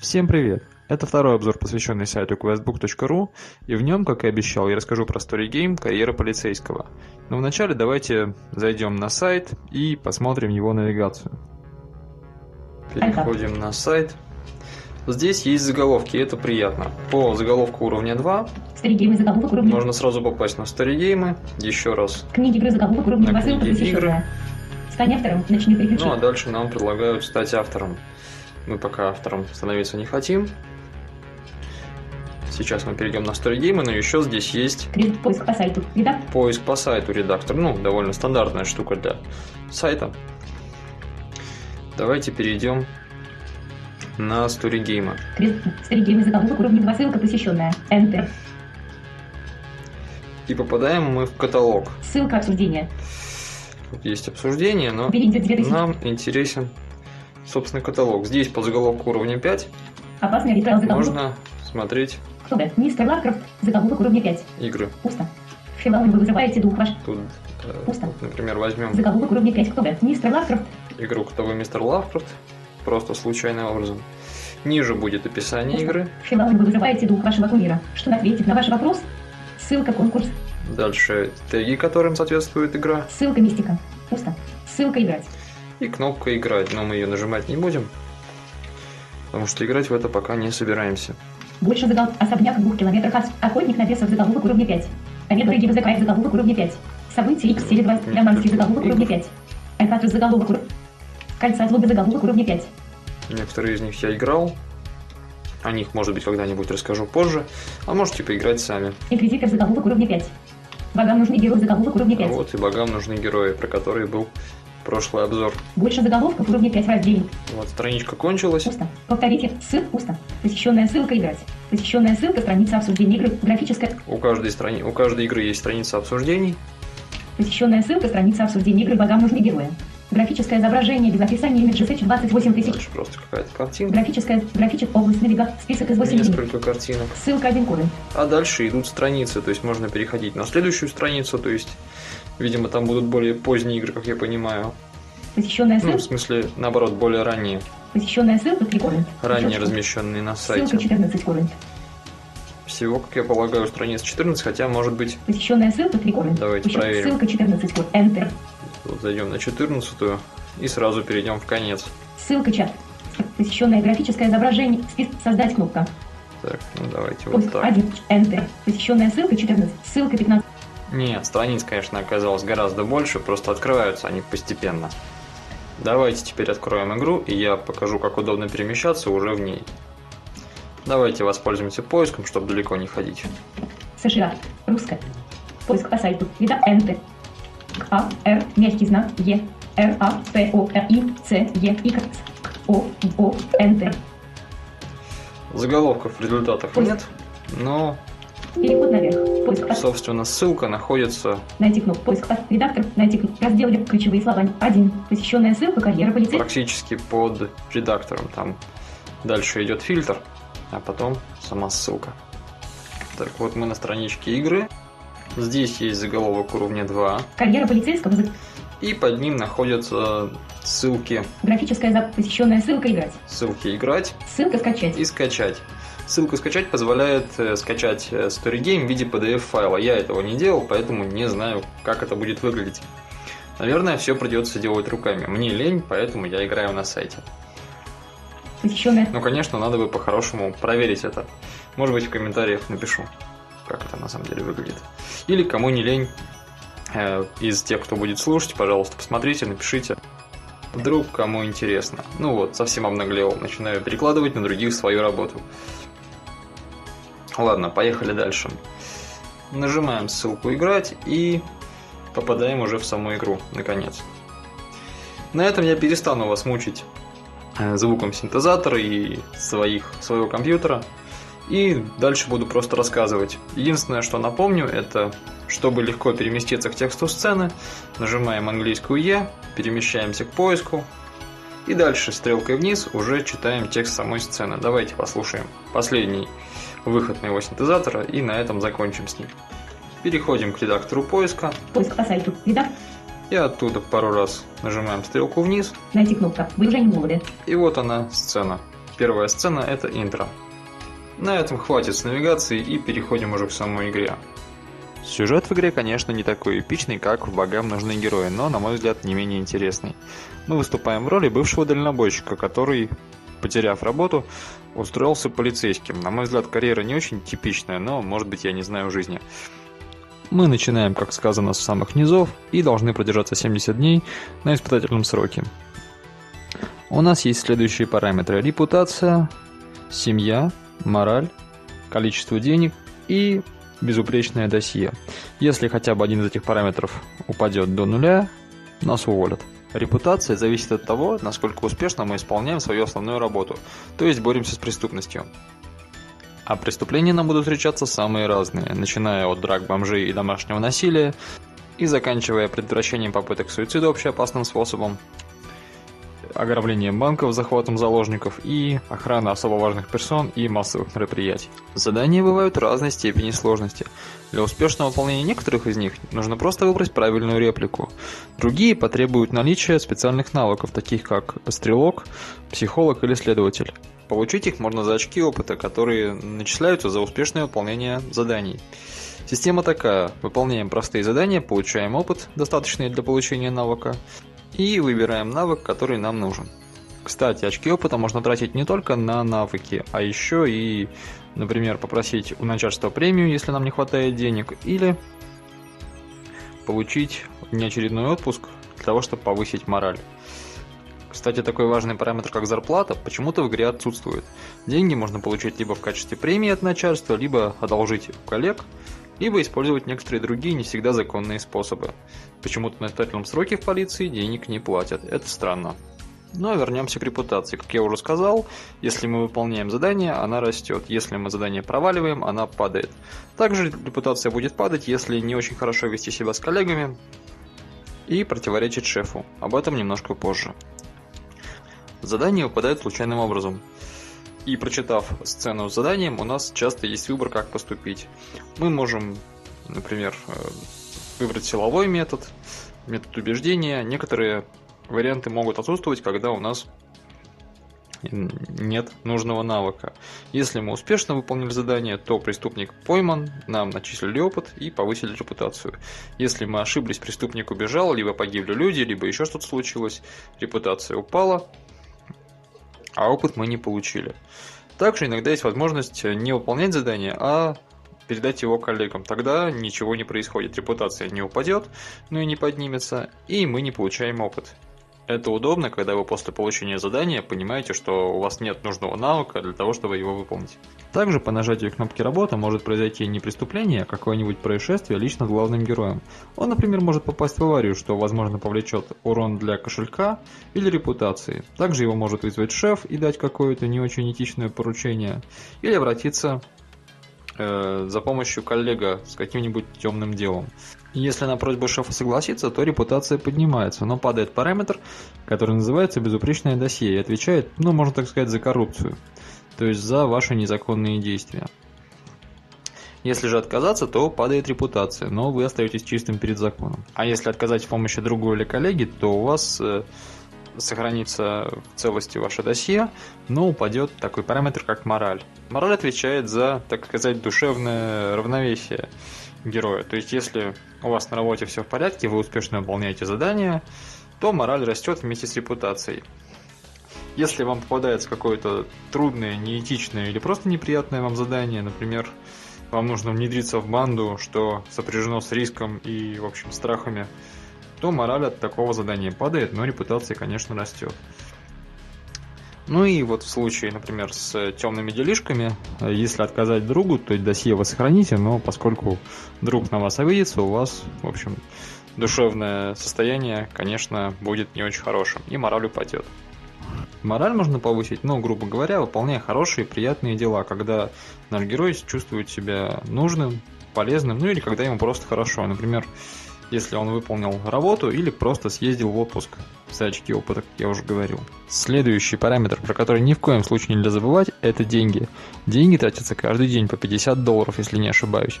Всем привет! Это второй обзор, посвященный сайту questbook.ru, и в нем, как и обещал, я расскажу про Story Game «Карьера полицейского». Но вначале давайте зайдем на сайт и посмотрим его навигацию. Переходим на сайт. Здесь есть заголовки, и это приятно. По заголовку уровня 2 Старигеймы заголовок уровня. можно сразу попасть на Game. Еще раз. Книги игры заголовок уровня На 2 ссылка посвященная. Стань автором, начни приключения. Ну а дальше нам предлагают стать автором. Мы пока автором становиться не хотим. Сейчас мы перейдем на Story но еще здесь есть Поиск по сайту. Редактор. поиск по сайту редактор. Ну, довольно стандартная штука для сайта. Давайте перейдем на. Крит- Старигеймы заголовок уровня 2 ссылка посвященная. Enter. И попадаем мы в каталог. Ссылка обсуждения. Тут есть обсуждение, но Перейдет 2000. нам интересен, собственно, каталог. Здесь по заголовку уровня 5 Опасный ритуал заголовок. можно смотреть Кто бы? Мистер Лавкрафт. Заголовок уровня 5. игры. Пусто. Филаун, вы вызываете дух ваш. Тут, э, Пусто. вот, например, возьмем Заголовок уровня 5. Кто бы? Мистер Лавкрафт. игру «Кто вы, мистер Лавкрафт?» Просто случайным образом. Ниже будет описание Пусто. игры. Вы вызываете дух вашего кумира. Что ответит на ваш вопрос? Ссылка конкурс. Дальше теги, которым соответствует игра. Ссылка мистика. Пусто. Ссылка играть. И кнопка «Играть», но мы ее нажимать не будем, потому что играть в это пока не собираемся. Больше загол... Особняк в двух километрах от... Охотник на бесов заголовок уровня 5. Победа Рыги ВЗК заголовок уровня 5. События X серия 2. Ляманский заголовок уровня 5. Альфатрус заголовок уровня... Кольца злобы заголовок уровня 5. Некоторые из них я играл, о них, может быть, когда-нибудь расскажу позже, а можете поиграть сами. Инквизитор заголовок уровня 5. Богам нужны герои заголовок уровня А 5. вот и богам нужны герои, про которые был прошлый обзор. Больше заголовков уровня 5 в разделе. Вот страничка кончилась. Пусто. Повторите. Ссылка пусто. Посещенная ссылка играть. Посещенная ссылка страница обсуждения игры. Графическая. У каждой, страни... у каждой игры есть страница обсуждений. Посещенная ссылка страница обсуждения игры. Богам нужны герои. Графическое изображение без описания имидж сетч 28 тысяч. Дальше просто какая-то картинка. Графическая, графичек, область, навигат, список из 8 книг. Несколько картинок. Ссылка один корень. А дальше идут страницы, то есть можно переходить на следующую страницу, то есть, видимо, там будут более поздние игры, как я понимаю. Посещенная Ну, в ссылка, смысле, наоборот, более ранние. посещенная ссылка 3 корень. Ранее Ссылка- размещенные на Ссылка сайте. 14 корень. Всего, как я полагаю, страниц 14, хотя, может быть, Посещенная ссылка 3 корень. Давайте Еще проверим. Ссылка 14 корень. Enter. Вот зайдем на 14 и сразу перейдем в конец. Ссылка чат. Посещенное графическое изображение. Спис... Создать кнопка. Так, ну давайте вот Поиск так. 1. Enter. Посещенная ссылка 14. Ссылка 15. Нет, страниц, конечно, оказалось гораздо больше, просто открываются они постепенно. Давайте теперь откроем игру, и я покажу, как удобно перемещаться уже в ней. Давайте воспользуемся поиском, чтобы далеко не ходить. США. Русская. Поиск по сайту. Вида Enter. А, Р, мягкий знак, Е, Р, А, П, О, Р, И, С, Е, Y, К, О, О, Enter. Заголовков в результатах Поиск. нет, но, Переход наверх. Поиск по собственно, ссылка находится Найти кнопку поиск по редактор. Найти кнопку раздел ключевые слова. Один. Посещенная ссылка карьера полицейского. практически под редактором. Там дальше идет фильтр, а потом сама ссылка. Так, вот мы на страничке игры. Здесь есть заголовок уровня 2, Карьера полицейского. и под ним находятся ссылки. Графическая посещенная ссылка играть. Ссылки играть Ссылка скачать. и скачать. Ссылку скачать позволяет э, скачать э, Story Game в виде PDF-файла. Я этого не делал, поэтому не знаю, как это будет выглядеть. Наверное, все придется делать руками. Мне лень, поэтому я играю на сайте. Посещенная. Ну, конечно, надо бы по-хорошему проверить это. Может быть, в комментариях напишу, как это на самом деле выглядит. Или кому не лень, э, из тех, кто будет слушать, пожалуйста, посмотрите, напишите. Вдруг кому интересно. Ну вот, совсем обнаглел, начинаю перекладывать на других свою работу. Ладно, поехали дальше. Нажимаем ссылку «Играть» и попадаем уже в саму игру, наконец. На этом я перестану вас мучить э, звуком синтезатора и своих, своего компьютера. И дальше буду просто рассказывать. Единственное, что напомню, это чтобы легко переместиться к тексту сцены, нажимаем английскую «Е», перемещаемся к поиску, И дальше стрелкой вниз уже читаем текст самой сцены. Давайте послушаем последний выход моего синтезатора и на этом закончим с ним. Переходим к редактору поиска. Поиск по сайту. Редактор. И оттуда пару раз нажимаем стрелку вниз. Найти кнопка. Вы уже не молоды. И вот она сцена. Первая сцена это интро. На этом хватит с навигацией и переходим уже к самой игре. Сюжет в игре, конечно, не такой эпичный, как в «Богам нужны герои», но, на мой взгляд, не менее интересный. Мы выступаем в роли бывшего дальнобойщика, который, потеряв работу, устроился полицейским. На мой взгляд, карьера не очень типичная, но, может быть, я не знаю жизни. Мы начинаем, как сказано, с самых низов и должны продержаться 70 дней на испытательном сроке. У нас есть следующие параметры. Репутация, семья, мораль, количество денег и безупречное досье. Если хотя бы один из этих параметров упадет до нуля, нас уволят. Репутация зависит от того, насколько успешно мы исполняем свою основную работу, то есть боремся с преступностью. А преступления нам будут встречаться самые разные, начиная от драк бомжей и домашнего насилия, и заканчивая предотвращением попыток суицида общеопасным способом, ограблением банков, захватом заложников и охрана особо важных персон и массовых мероприятий. Задания бывают разной степени сложности. Для успешного выполнения некоторых из них нужно просто выбрать правильную реплику. Другие потребуют наличия специальных навыков, таких как стрелок, психолог или следователь. Получить их можно за очки опыта, которые начисляются за успешное выполнение заданий. Система такая. Выполняем простые задания, получаем опыт, достаточный для получения навыка, и выбираем навык, который нам нужен. Кстати, очки опыта можно тратить не только на навыки, а еще и, например, попросить у начальства премию, если нам не хватает денег, или получить неочередной отпуск для того, чтобы повысить мораль. Кстати, такой важный параметр, как зарплата, почему-то в игре отсутствует. Деньги можно получить либо в качестве премии от начальства, либо одолжить у коллег, либо использовать некоторые другие не всегда законные способы. Почему-то на испытательном сроке в полиции денег не платят. Это странно. Но вернемся к репутации. Как я уже сказал, если мы выполняем задание, она растет. Если мы задание проваливаем, она падает. Также репутация будет падать, если не очень хорошо вести себя с коллегами и противоречить шефу. Об этом немножко позже. Задание выпадает случайным образом. И прочитав сцену с заданием, у нас часто есть выбор, как поступить. Мы можем, например, э, выбрать силовой метод, метод убеждения. Некоторые варианты могут отсутствовать, когда у нас нет нужного навыка. Если мы успешно выполнили задание, то преступник пойман, нам начислили опыт и повысили репутацию. Если мы ошиблись, преступник убежал, либо погибли люди, либо еще что-то случилось, репутация упала, а опыт мы не получили. Также иногда есть возможность не выполнять задание, а передать его коллегам. Тогда ничего не происходит, репутация не упадет, но и не поднимется, и мы не получаем опыт. Это удобно, когда вы после получения задания понимаете, что у вас нет нужного навыка для того, чтобы его выполнить. Также по нажатию кнопки «Работа» может произойти не преступление, а какое-нибудь происшествие лично с главным героем. Он, например, может попасть в аварию, что, возможно, повлечет урон для кошелька или репутации. Также его может вызвать шеф и дать какое-то не очень этичное поручение, или обратиться э, за помощью коллега с каким-нибудь темным делом. Если на просьбу шефа согласится, то репутация поднимается, но падает параметр, который называется безупречное досье и отвечает, ну, можно так сказать, за коррупцию, то есть за ваши незаконные действия. Если же отказаться, то падает репутация, но вы остаетесь чистым перед законом. А если отказать в помощи другу или коллеге, то у вас э, сохранится в целости ваше досье, но упадет такой параметр, как мораль. Мораль отвечает за, так сказать, душевное равновесие героя. То есть, если у вас на работе все в порядке, вы успешно выполняете задания, то мораль растет вместе с репутацией. Если вам попадается какое-то трудное, неэтичное или просто неприятное вам задание, например, вам нужно внедриться в банду, что сопряжено с риском и, в общем, страхами, то мораль от такого задания падает, но репутация, конечно, растет. Ну и вот в случае, например, с темными делишками, если отказать другу, то досье вы сохраните, но поскольку друг на вас обидится, у вас, в общем, душевное состояние, конечно, будет не очень хорошим, и мораль упадет. Мораль можно повысить, но, грубо говоря, выполняя хорошие, приятные дела, когда наш герой чувствует себя нужным, полезным, ну или когда ему просто хорошо. Например, если он выполнил работу или просто съездил в отпуск за очки опыта, как я уже говорил. Следующий параметр, про который ни в коем случае нельзя забывать, это деньги. Деньги тратятся каждый день по 50 долларов, если не ошибаюсь.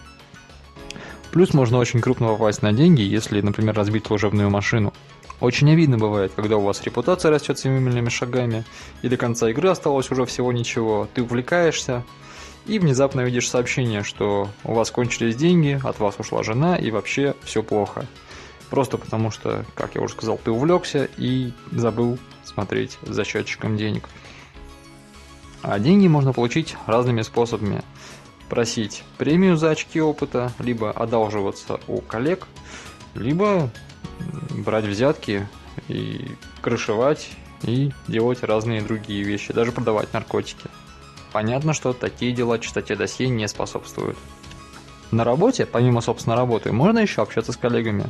Плюс можно очень крупно попасть на деньги, если, например, разбить служебную машину. Очень обидно бывает, когда у вас репутация растет семимильными шагами, и до конца игры осталось уже всего ничего, ты увлекаешься, и внезапно видишь сообщение, что у вас кончились деньги, от вас ушла жена и вообще все плохо. Просто потому что, как я уже сказал, ты увлекся и забыл смотреть за счетчиком денег. А деньги можно получить разными способами. Просить премию за очки опыта, либо одалживаться у коллег, либо брать взятки и крышевать и делать разные другие вещи, даже продавать наркотики. Понятно, что такие дела чистоте досье не способствуют. На работе, помимо собственно работы, можно еще общаться с коллегами.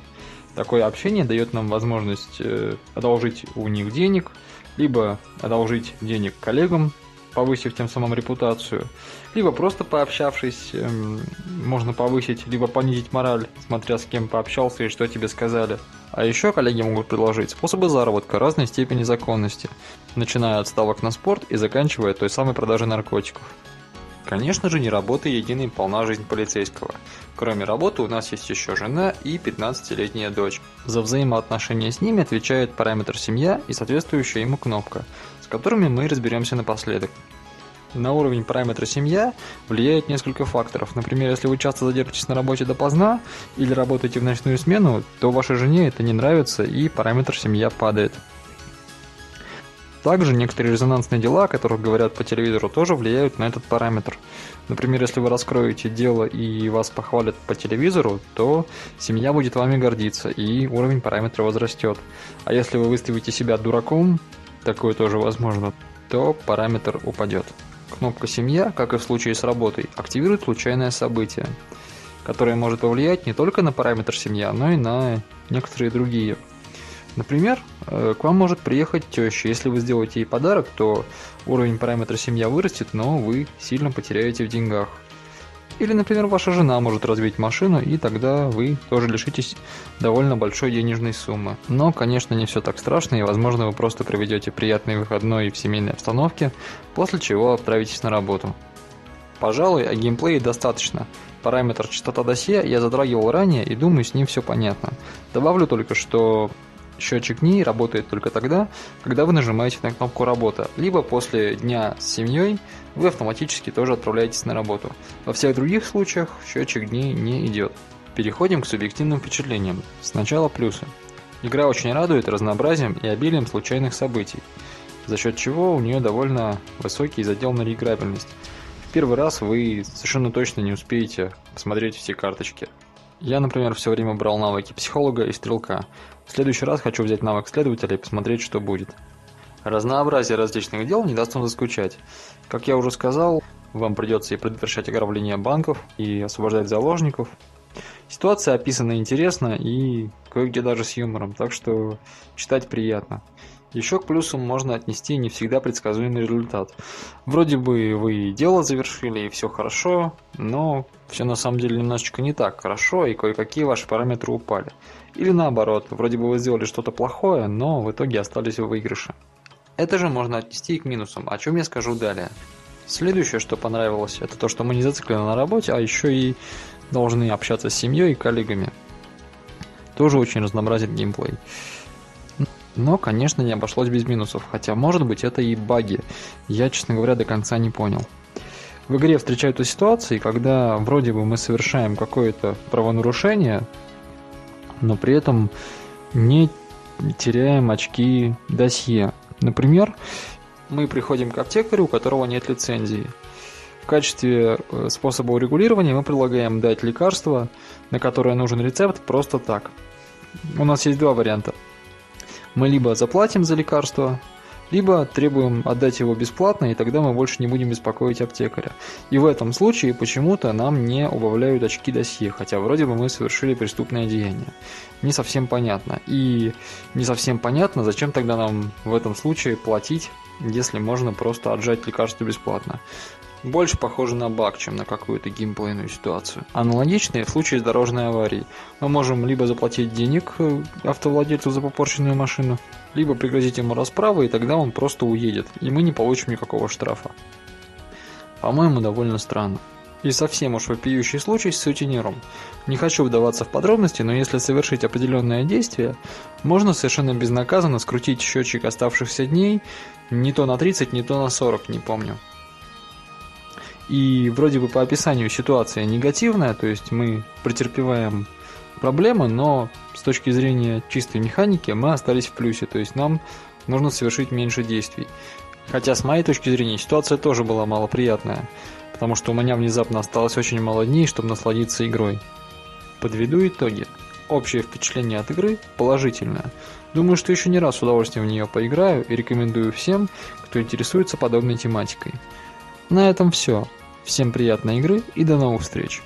Такое общение дает нам возможность э, одолжить у них денег, либо одолжить денег коллегам, повысив тем самым репутацию, либо просто пообщавшись, эм, можно повысить, либо понизить мораль, смотря с кем пообщался и что тебе сказали. А еще коллеги могут предложить способы заработка разной степени законности, начиная от ставок на спорт и заканчивая той самой продажей наркотиков. Конечно же, не работа единая полна жизнь полицейского. Кроме работы у нас есть еще жена и 15-летняя дочь. За взаимоотношения с ними отвечает параметр «семья» и соответствующая ему кнопка, которыми мы разберемся напоследок. На уровень параметра «семья» влияет несколько факторов. Например, если вы часто задержитесь на работе допоздна или работаете в ночную смену, то вашей жене это не нравится и параметр «семья» падает. Также некоторые резонансные дела, о которых говорят по телевизору, тоже влияют на этот параметр. Например, если вы раскроете дело и вас похвалят по телевизору, то семья будет вами гордиться и уровень параметра возрастет. А если вы выставите себя дураком, такое тоже возможно, то параметр упадет. Кнопка «Семья», как и в случае с работой, активирует случайное событие, которое может повлиять не только на параметр «Семья», но и на некоторые другие. Например, э, к вам может приехать теща. Если вы сделаете ей подарок, то уровень параметра «Семья» вырастет, но вы сильно потеряете в деньгах. Или, например, ваша жена может разбить машину, и тогда вы тоже лишитесь довольно большой денежной суммы. Но, конечно, не все так страшно, и, возможно, вы просто проведете приятный выходной в семейной обстановке, после чего отправитесь на работу. Пожалуй, о геймплее достаточно. Параметр частота досье я затрагивал ранее, и думаю, с ним все понятно. Добавлю только, что Счетчик дней работает только тогда, когда вы нажимаете на кнопку «Работа», либо после дня с семьей вы автоматически тоже отправляетесь на работу. Во всех других случаях счетчик дней не идет. Переходим к субъективным впечатлениям. Сначала плюсы. Игра очень радует разнообразием и обилием случайных событий, за счет чего у нее довольно высокий задел на реиграбельность. В первый раз вы совершенно точно не успеете посмотреть все карточки. Я, например, все время брал навыки психолога и стрелка, в следующий раз хочу взять навык следователя и посмотреть, что будет. Разнообразие различных дел не даст вам заскучать. Как я уже сказал, вам придется и предотвращать ограбление банков, и освобождать заложников. Ситуация описана интересно и кое-где даже с юмором, так что читать приятно. Еще к плюсам можно отнести не всегда предсказуемый результат. Вроде бы вы дело завершили и все хорошо, но все на самом деле немножечко не так хорошо и кое-какие ваши параметры упали. Или наоборот, вроде бы вы сделали что-то плохое, но в итоге остались в выигрыше. Это же можно отнести и к минусам, о чем я скажу далее. Следующее, что понравилось, это то, что мы не зациклены на работе, а еще и должны общаться с семьей и коллегами. Тоже очень разнообразит геймплей. Но, конечно, не обошлось без минусов, хотя, может быть, это и баги. Я, честно говоря, до конца не понял. В игре встречаются ситуации, когда вроде бы мы совершаем какое-то правонарушение, но при этом не теряем очки досье. Например, мы приходим к аптекарю, у которого нет лицензии. В качестве э, способа урегулирования мы предлагаем дать лекарство, на которое нужен рецепт просто так. У нас есть два варианта. Мы либо заплатим за лекарство, либо требуем отдать его бесплатно, и тогда мы больше не будем беспокоить аптекаря. И в этом случае почему-то нам не убавляют очки досье, хотя вроде бы мы совершили преступное деяние. Не совсем понятно. И не совсем понятно, зачем тогда нам в этом случае платить, если можно просто отжать лекарство бесплатно. Больше похоже на баг, чем на какую-то геймплейную ситуацию. Аналогично и в случае с дорожной аварией. Мы можем либо заплатить денег э, автовладельцу за попорченную машину, либо пригрозить ему расправу, и тогда он просто уедет, и мы не получим никакого штрафа. По-моему, довольно странно. И совсем уж вопиющий случай с сутенером. Не хочу вдаваться в подробности, но если совершить определенное действие, можно совершенно безнаказанно скрутить счетчик оставшихся дней не то на 30, не то на 40, не помню. И вроде бы по описанию ситуация негативная, то есть мы претерпеваем проблемы, но с точки зрения чистой механики мы остались в плюсе, то есть нам нужно совершить меньше действий. Хотя с моей точки зрения ситуация тоже была малоприятная потому что у меня внезапно осталось очень мало дней, чтобы насладиться игрой. Подведу итоги. Общее впечатление от игры положительное. Думаю, что еще не раз с удовольствием в нее поиграю и рекомендую всем, кто интересуется подобной тематикой. На этом все. Всем приятной игры и до новых встреч.